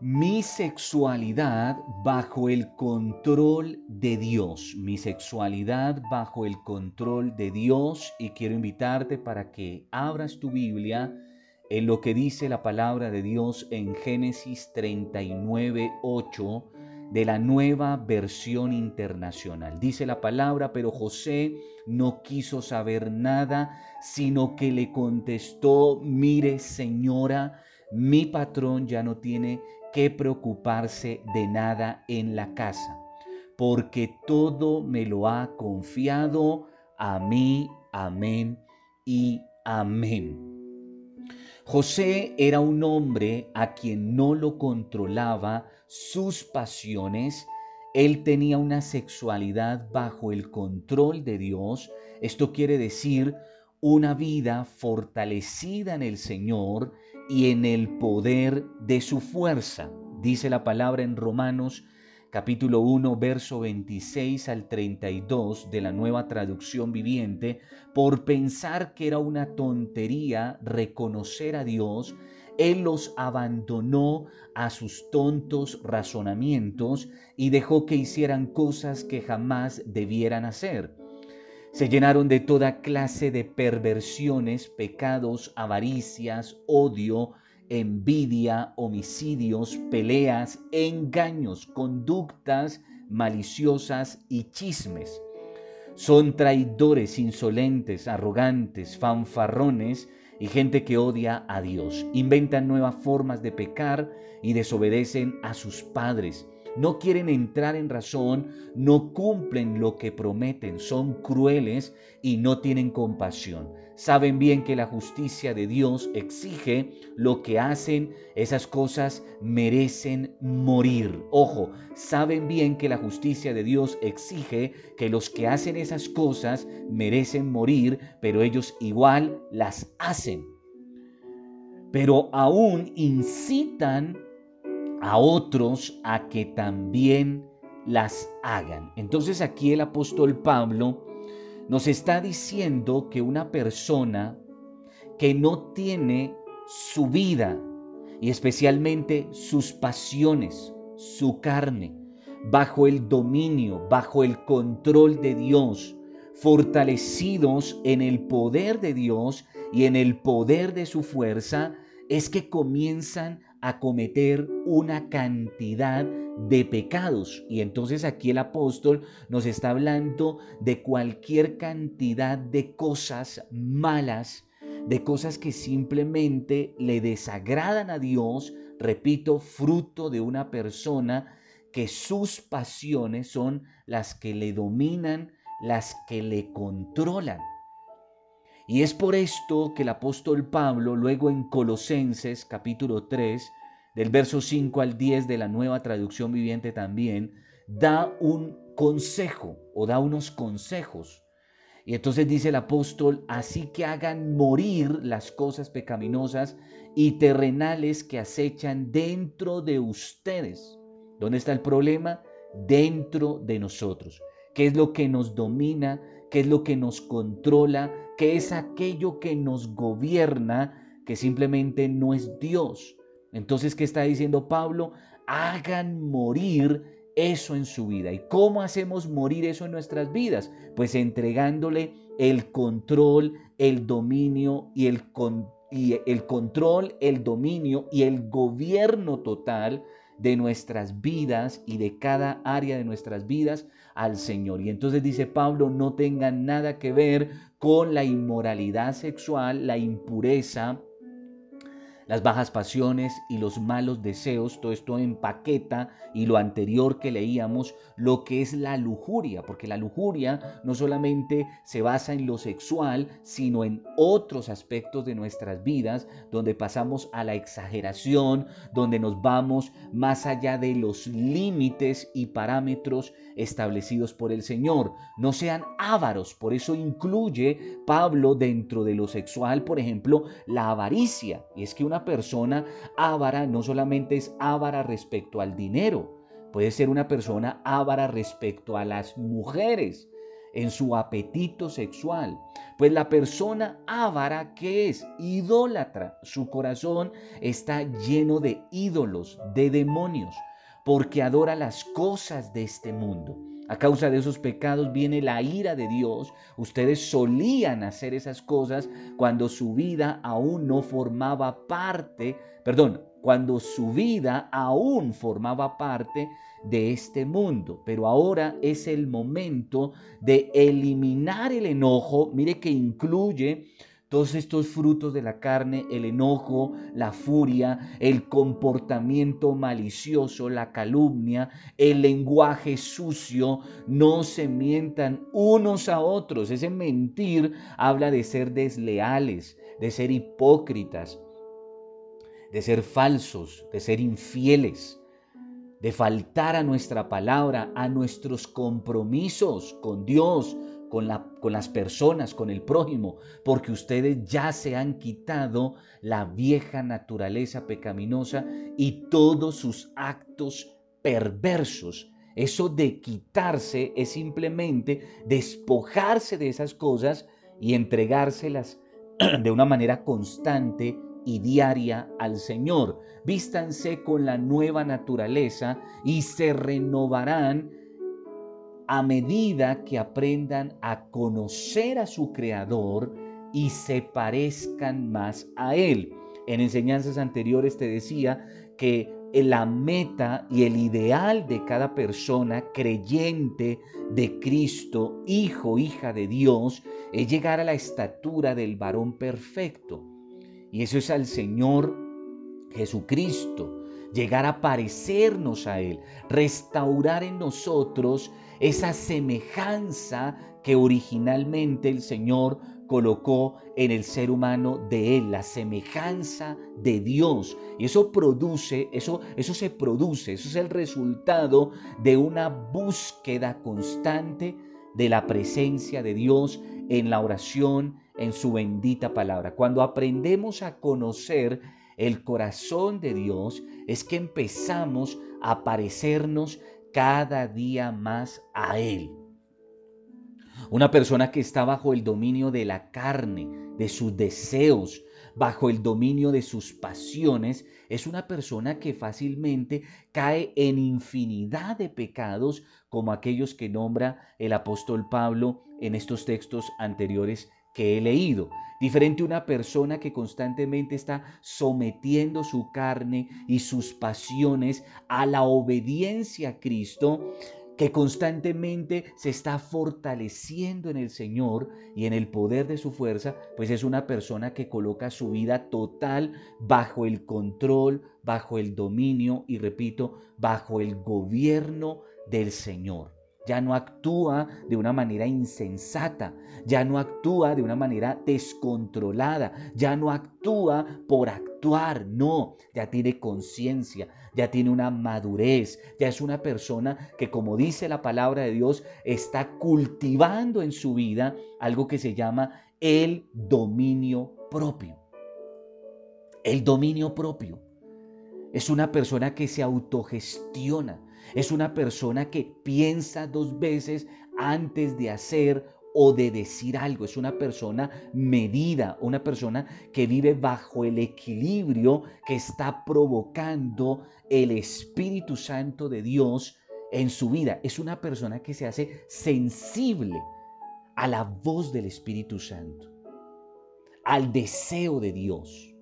mi sexualidad bajo el control de Dios, mi sexualidad bajo el control de Dios y quiero invitarte para que abras tu Biblia en lo que dice la palabra de Dios en Génesis 39, 8 de la nueva versión internacional. Dice la palabra, pero José no quiso saber nada, sino que le contestó, mire señora, mi patrón ya no tiene que preocuparse de nada en la casa, porque todo me lo ha confiado a mí. Amén y amén. José era un hombre a quien no lo controlaba sus pasiones, él tenía una sexualidad bajo el control de Dios, esto quiere decir una vida fortalecida en el Señor y en el poder de su fuerza. Dice la palabra en Romanos capítulo 1, verso 26 al 32 de la nueva traducción viviente, por pensar que era una tontería reconocer a Dios, Él los abandonó a sus tontos razonamientos y dejó que hicieran cosas que jamás debieran hacer. Se llenaron de toda clase de perversiones, pecados, avaricias, odio, envidia, homicidios, peleas, engaños, conductas maliciosas y chismes. Son traidores, insolentes, arrogantes, fanfarrones y gente que odia a Dios. Inventan nuevas formas de pecar y desobedecen a sus padres no quieren entrar en razón, no cumplen lo que prometen, son crueles y no tienen compasión. Saben bien que la justicia de Dios exige lo que hacen, esas cosas merecen morir. Ojo, saben bien que la justicia de Dios exige que los que hacen esas cosas merecen morir, pero ellos igual las hacen. Pero aún incitan a otros a que también las hagan. Entonces aquí el apóstol Pablo nos está diciendo que una persona que no tiene su vida y especialmente sus pasiones, su carne, bajo el dominio, bajo el control de Dios, fortalecidos en el poder de Dios y en el poder de su fuerza, es que comienzan a cometer una cantidad de pecados. Y entonces aquí el apóstol nos está hablando de cualquier cantidad de cosas malas, de cosas que simplemente le desagradan a Dios, repito, fruto de una persona que sus pasiones son las que le dominan, las que le controlan. Y es por esto que el apóstol Pablo, luego en Colosenses capítulo 3, del verso 5 al 10 de la nueva traducción viviente también, da un consejo o da unos consejos. Y entonces dice el apóstol, así que hagan morir las cosas pecaminosas y terrenales que acechan dentro de ustedes. ¿Dónde está el problema? Dentro de nosotros. ¿Qué es lo que nos domina? ¿Qué es lo que nos controla? que es aquello que nos gobierna, que simplemente no es Dios. Entonces, ¿qué está diciendo Pablo? Hagan morir eso en su vida. ¿Y cómo hacemos morir eso en nuestras vidas? Pues entregándole el control, el dominio y el, y el control, el dominio y el gobierno total de nuestras vidas y de cada área de nuestras vidas al Señor. Y entonces dice Pablo, no tengan nada que ver con la inmoralidad sexual, la impureza, las bajas pasiones y los malos deseos, todo esto empaqueta y lo anterior que leíamos, lo que es la lujuria, porque la lujuria no solamente se basa en lo sexual, sino en otros aspectos de nuestras vidas, donde pasamos a la exageración, donde nos vamos más allá de los límites y parámetros establecidos por el Señor. No sean ávaros, por eso incluye Pablo dentro de lo sexual, por ejemplo, la avaricia, y es que una persona ávara no solamente es ávara respecto al dinero, puede ser una persona ávara respecto a las mujeres. en su apetito sexual. Pues la persona ávara que es idólatra, su corazón está lleno de ídolos, de demonios, porque adora las cosas de este mundo. A causa de esos pecados viene la ira de Dios. Ustedes solían hacer esas cosas cuando su vida aún no formaba parte, perdón, cuando su vida aún formaba parte de este mundo. Pero ahora es el momento de eliminar el enojo. Mire que incluye todos estos frutos de la carne, el enojo, la furia, el comportamiento malicioso, la calumnia, el lenguaje sucio, no se mientan unos a otros. Ese mentir habla de ser desleales, de ser hipócritas, de ser falsos, de ser infieles, de faltar a nuestra palabra, a nuestros compromisos con Dios, con, la, con, las personas, con el prójimo, porque ustedes ya se han quitado la vieja naturaleza pecaminosa y todos sus actos perversos. Eso de quitarse es simplemente despojarse de esas cosas y entregárselas de una manera constante y diaria al Señor. Vístanse con la nueva naturaleza y se renovarán a medida que aprendan a conocer a su Creador y se parezcan más a Él. En enseñanzas anteriores te decía que la meta y el ideal de cada persona creyente de Cristo, hijo, hija de Dios, es llegar a la estatura del varón perfecto. Y eso es al Señor Jesucristo, llegar a parecernos a Él, restaurar en nosotros esa semejanza que originalmente el Señor colocó en el ser humano de Él, la semejanza de Dios. Y eso produce, eso, eso se produce, eso es el resultado de una búsqueda constante de la presencia de Dios en la oración, en su bendita palabra. Cuando aprendemos a conocer el corazón de Dios, es que empezamos a parecernos cada día más a Él. Una persona que está bajo el dominio de la carne, de sus deseos, bajo el dominio de sus pasiones, es una persona que fácilmente cae en infinidad de pecados como aquellos que nombra el apóstol Pablo en estos textos anteriores que he leído. Diferente a una persona que constantemente está sometiendo su carne y sus pasiones a la obediencia a Cristo, que constantemente se está fortaleciendo en el Señor y en el poder de su fuerza, pues es una persona que coloca su vida total bajo el control, bajo el dominio y repito, bajo el gobierno del Señor ya no actúa de una manera insensata, ya no actúa de una manera descontrolada, ya no actúa por actuar, no, ya tiene conciencia, ya tiene una madurez, ya es una persona que como dice la palabra de Dios, está cultivando en su vida algo que se llama el dominio propio. El dominio propio. Es una persona que se autogestiona, es una persona que piensa dos veces antes de hacer o de decir algo. Es una persona medida, una persona que vive bajo el equilibrio que está provocando el Espíritu Santo de Dios en su vida. Es una persona que se hace sensible a la voz del Espíritu Santo, al deseo de Dios.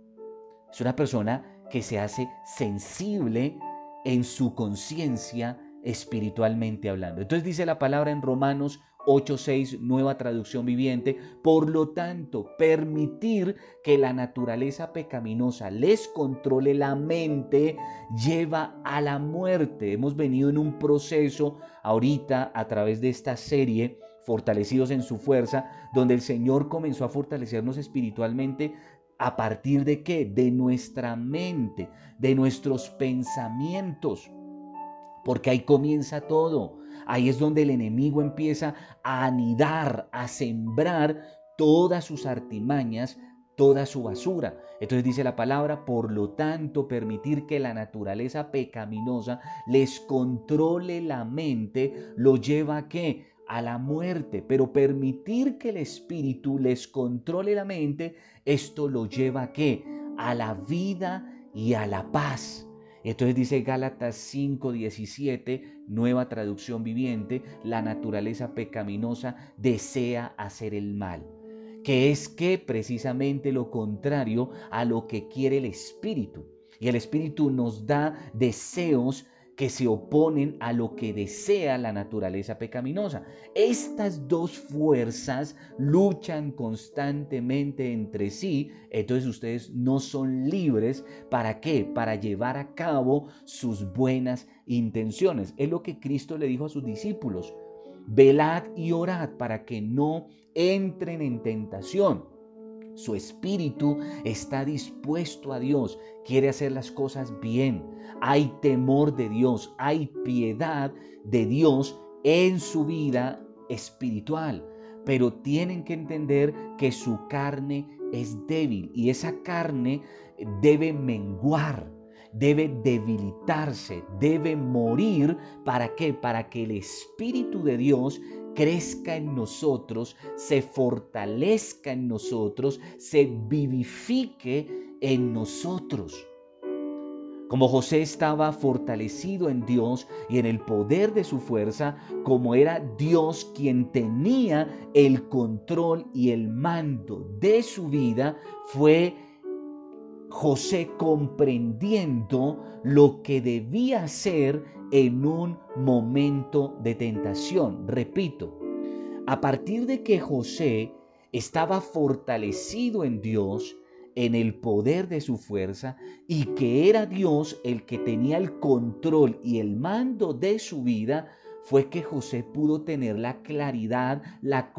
Es una persona que se hace sensible en su conciencia espiritualmente hablando. Entonces dice la palabra en Romanos 8:6, nueva traducción viviente, por lo tanto, permitir que la naturaleza pecaminosa les controle la mente lleva a la muerte. Hemos venido en un proceso ahorita a través de esta serie fortalecidos en su fuerza, donde el Señor comenzó a fortalecernos espiritualmente ¿A partir de qué? De nuestra mente, de nuestros pensamientos. Porque ahí comienza todo. Ahí es donde el enemigo empieza a anidar, a sembrar todas sus artimañas, toda su basura. Entonces dice la palabra, por lo tanto, permitir que la naturaleza pecaminosa les controle la mente, lo lleva a qué? A la muerte, pero permitir que el espíritu les controle la mente, esto lo lleva a qué? A la vida y a la paz. Entonces dice Gálatas 5:17, nueva traducción viviente, la naturaleza pecaminosa desea hacer el mal, que es que precisamente lo contrario a lo que quiere el espíritu. Y el espíritu nos da deseos que se oponen a lo que desea la naturaleza pecaminosa. Estas dos fuerzas luchan constantemente entre sí, entonces ustedes no son libres. ¿Para qué? Para llevar a cabo sus buenas intenciones. Es lo que Cristo le dijo a sus discípulos. Velad y orad para que no entren en tentación. Su espíritu está dispuesto a Dios, quiere hacer las cosas bien. Hay temor de Dios, hay piedad de Dios en su vida espiritual. Pero tienen que entender que su carne es débil y esa carne debe menguar debe debilitarse, debe morir. ¿Para qué? Para que el Espíritu de Dios crezca en nosotros, se fortalezca en nosotros, se vivifique en nosotros. Como José estaba fortalecido en Dios y en el poder de su fuerza, como era Dios quien tenía el control y el mando de su vida, fue José comprendiendo lo que debía hacer en un momento de tentación. Repito, a partir de que José estaba fortalecido en Dios, en el poder de su fuerza, y que era Dios el que tenía el control y el mando de su vida, fue que José pudo tener la claridad, la,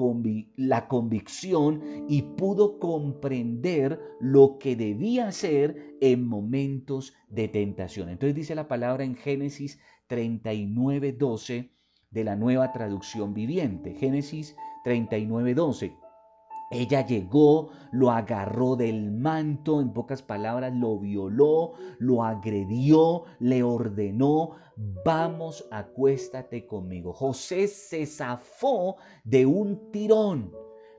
convicción y pudo comprender lo que debía hacer en momentos de tentación. Entonces dice la palabra en Génesis 39, 12 de la nueva traducción viviente. Génesis 39, 12. Ella llegó, lo agarró del manto, en pocas palabras, lo violó, lo agredió, le ordenó, vamos, acuéstate conmigo. José se zafó de un tirón,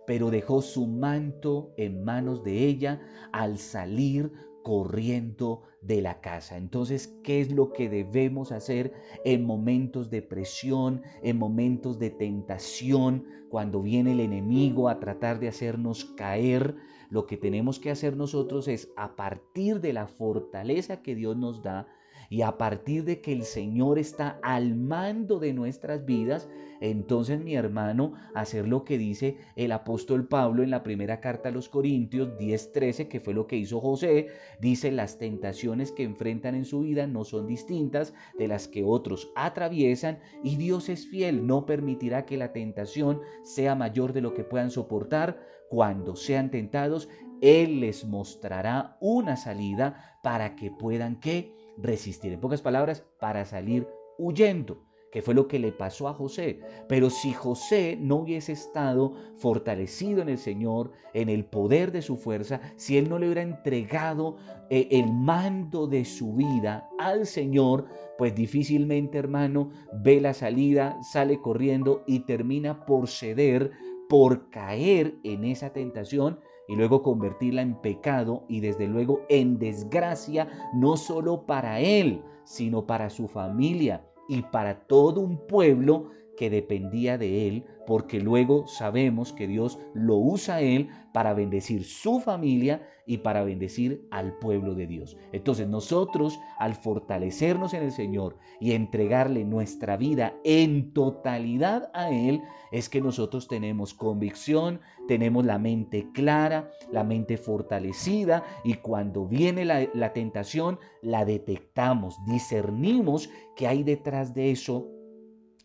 pero dejó su manto en manos de ella al salir corriendo de la casa. Entonces, ¿qué es lo que debemos hacer en momentos de presión, en momentos de tentación, cuando viene el enemigo a tratar de hacernos caer? Lo que tenemos que hacer nosotros es, a partir de la fortaleza que Dios nos da, y a partir de que el Señor está al mando de nuestras vidas, entonces mi hermano, hacer lo que dice el apóstol Pablo en la primera carta a los Corintios 10:13, que fue lo que hizo José, dice las tentaciones que enfrentan en su vida no son distintas de las que otros atraviesan y Dios es fiel, no permitirá que la tentación sea mayor de lo que puedan soportar. Cuando sean tentados, Él les mostrará una salida para que puedan que resistir. En pocas palabras, para salir huyendo, que fue lo que le pasó a José. Pero si José no hubiese estado fortalecido en el Señor, en el poder de su fuerza, si él no le hubiera entregado eh, el mando de su vida al Señor, pues difícilmente, hermano, ve la salida, sale corriendo y termina por ceder, por caer en esa tentación y luego convertirla en pecado y desde luego en desgracia, no solo para él, sino para su familia y para todo un pueblo que dependía de él, porque luego sabemos que Dios lo usa a él para bendecir su familia y para bendecir al pueblo de Dios. Entonces nosotros, al fortalecernos en el Señor y entregarle nuestra vida en totalidad a Él, es que nosotros tenemos convicción, tenemos la mente clara, la mente fortalecida y cuando viene la, la tentación, la detectamos, discernimos que hay detrás de eso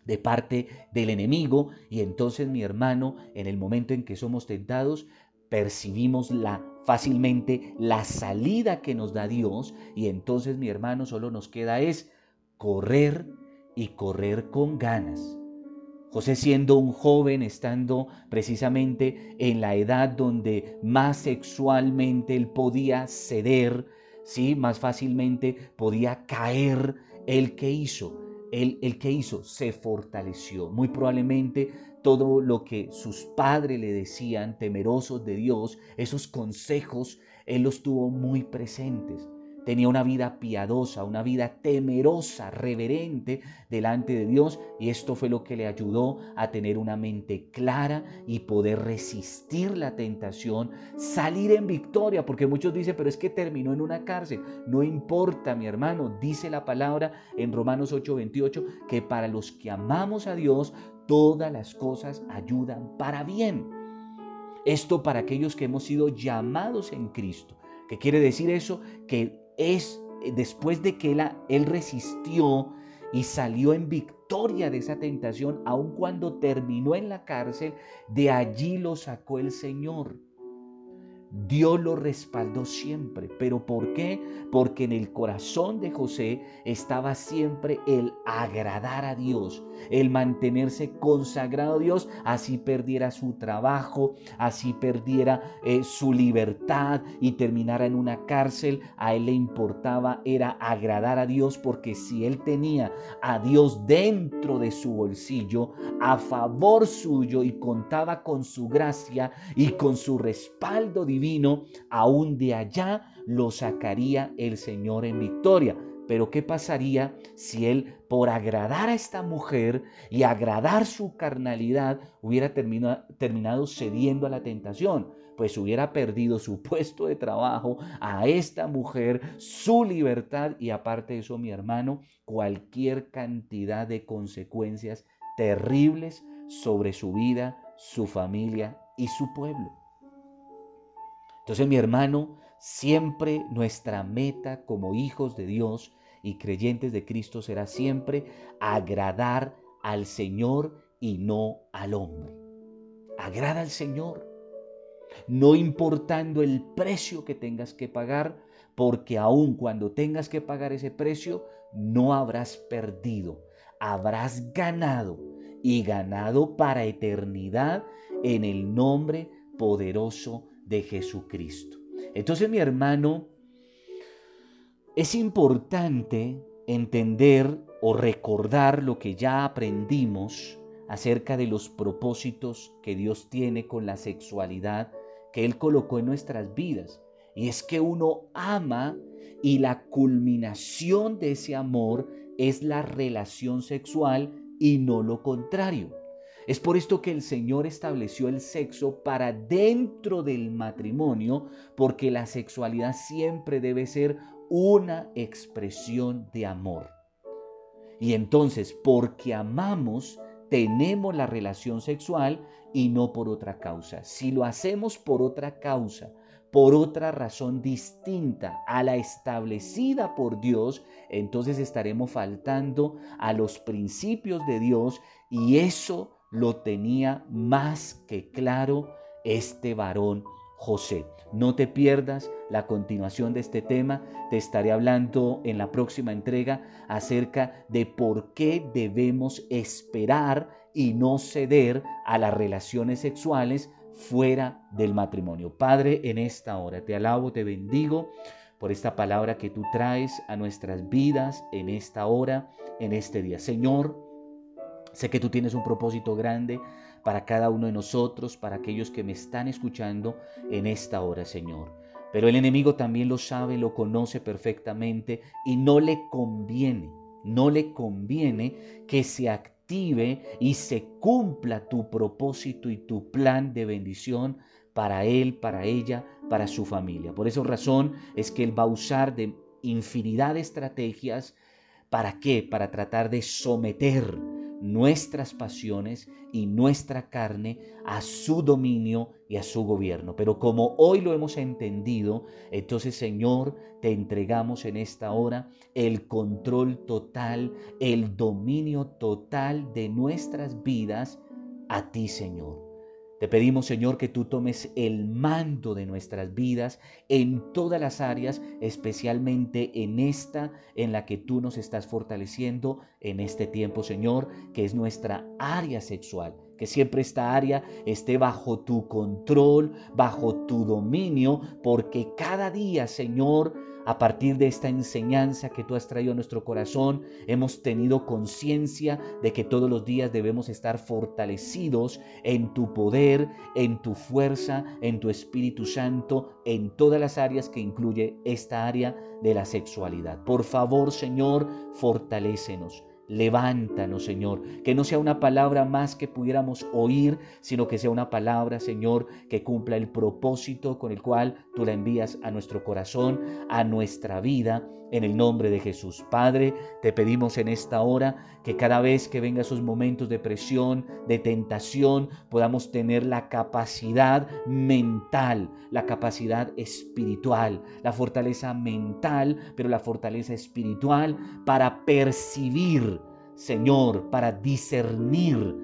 de parte del enemigo y entonces mi hermano, en el momento en que somos tentados, percibimos la fácilmente la salida que nos da Dios y entonces mi hermano solo nos queda es correr y correr con ganas. José siendo un joven, estando precisamente en la edad donde más sexualmente él podía ceder, ¿sí? más fácilmente podía caer, el que hizo, el, el que hizo se fortaleció. Muy probablemente todo lo que sus padres le decían, temerosos de Dios, esos consejos, él los tuvo muy presentes. Tenía una vida piadosa, una vida temerosa, reverente delante de Dios y esto fue lo que le ayudó a tener una mente clara y poder resistir la tentación, salir en victoria, porque muchos dicen, pero es que terminó en una cárcel. No importa, mi hermano, dice la palabra en Romanos 8:28 que para los que amamos a Dios, todas las cosas ayudan para bien. Esto para aquellos que hemos sido llamados en Cristo. ¿Qué quiere decir eso? Que es eh, después de que él, él resistió y salió en victoria de esa tentación, aun cuando terminó en la cárcel, de allí lo sacó el Señor. Dios lo respaldó siempre. ¿Pero por qué? Porque en el corazón de José estaba siempre el agradar a Dios, el mantenerse consagrado a Dios, así perdiera su trabajo, así perdiera eh, su libertad y terminara en una cárcel. A él le importaba era agradar a Dios porque si él tenía a Dios dentro de su bolsillo, a favor suyo y contaba con su gracia y con su respaldo divino, vino, aún de allá lo sacaría el Señor en victoria. Pero ¿qué pasaría si él, por agradar a esta mujer y agradar su carnalidad, hubiera terminado cediendo a la tentación? Pues hubiera perdido su puesto de trabajo, a esta mujer, su libertad y aparte de eso, mi hermano, cualquier cantidad de consecuencias terribles sobre su vida, su familia y su pueblo. Entonces, mi hermano, siempre nuestra meta como hijos de Dios y creyentes de Cristo será siempre agradar al Señor y no al hombre. Agrada al Señor, no importando el precio que tengas que pagar, porque aun cuando tengas que pagar ese precio, no habrás perdido, habrás ganado y ganado para eternidad en el nombre poderoso de Jesucristo. Entonces, mi hermano, es importante entender o recordar lo que ya aprendimos acerca de los propósitos que Dios tiene con la sexualidad que Él colocó en nuestras vidas. Y es que uno ama y la culminación de ese amor es la relación sexual y no lo contrario. Es por esto que el Señor estableció el sexo para dentro del matrimonio, porque la sexualidad siempre debe ser una expresión de amor. Y entonces, porque amamos, tenemos la relación sexual y no por otra causa. Si lo hacemos por otra causa, por otra razón distinta a la establecida por Dios, entonces estaremos faltando a los principios de Dios y eso lo tenía más que claro este varón José. No te pierdas la continuación de este tema. Te estaré hablando en la próxima entrega acerca de por qué debemos esperar y no ceder a las relaciones sexuales fuera del matrimonio. Padre, en esta hora te alabo, te bendigo por esta palabra que tú traes a nuestras vidas en esta hora, en este día. Señor, Sé que tú tienes un propósito grande para cada uno de nosotros, para aquellos que me están escuchando en esta hora, Señor. Pero el enemigo también lo sabe, lo conoce perfectamente y no le conviene, no le conviene que se active y se cumpla tu propósito y tu plan de bendición para él, para ella, para su familia. Por esa razón es que él va a usar de infinidad de estrategias. ¿Para qué? Para tratar de someter nuestras pasiones y nuestra carne a su dominio y a su gobierno. Pero como hoy lo hemos entendido, entonces Señor, te entregamos en esta hora el control total, el dominio total de nuestras vidas a ti, Señor. Te pedimos, Señor, que tú tomes el mando de nuestras vidas en todas las áreas, especialmente en esta en la que tú nos estás fortaleciendo en este tiempo, Señor, que es nuestra área sexual. Que siempre esta área esté bajo tu control, bajo tu dominio, porque cada día, Señor, a partir de esta enseñanza que tú has traído a nuestro corazón, hemos tenido conciencia de que todos los días debemos estar fortalecidos en tu poder, en tu fuerza, en tu Espíritu Santo, en todas las áreas que incluye esta área de la sexualidad. Por favor, Señor, fortalécenos. Levántanos, Señor. Que no sea una palabra más que pudiéramos oír, sino que sea una palabra, Señor, que cumpla el propósito con el cual tú la envías a nuestro corazón, a nuestra vida, en el nombre de Jesús. Padre, te pedimos en esta hora que cada vez que venga esos momentos de presión, de tentación, podamos tener la capacidad mental, la capacidad espiritual, la fortaleza mental, pero la fortaleza espiritual para percibir, Señor, para discernir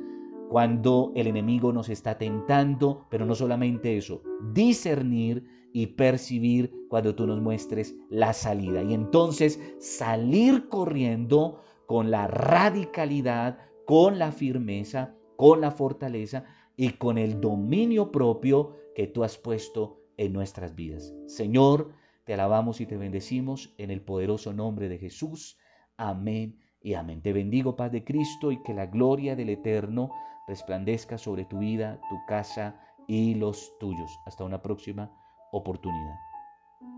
cuando el enemigo nos está tentando, pero no solamente eso, discernir y percibir cuando tú nos muestres la salida. Y entonces salir corriendo con la radicalidad, con la firmeza, con la fortaleza y con el dominio propio que tú has puesto en nuestras vidas. Señor, te alabamos y te bendecimos en el poderoso nombre de Jesús. Amén y amén. Te bendigo, paz de Cristo, y que la gloria del Eterno resplandezca sobre tu vida, tu casa y los tuyos. Hasta una próxima oportunidad.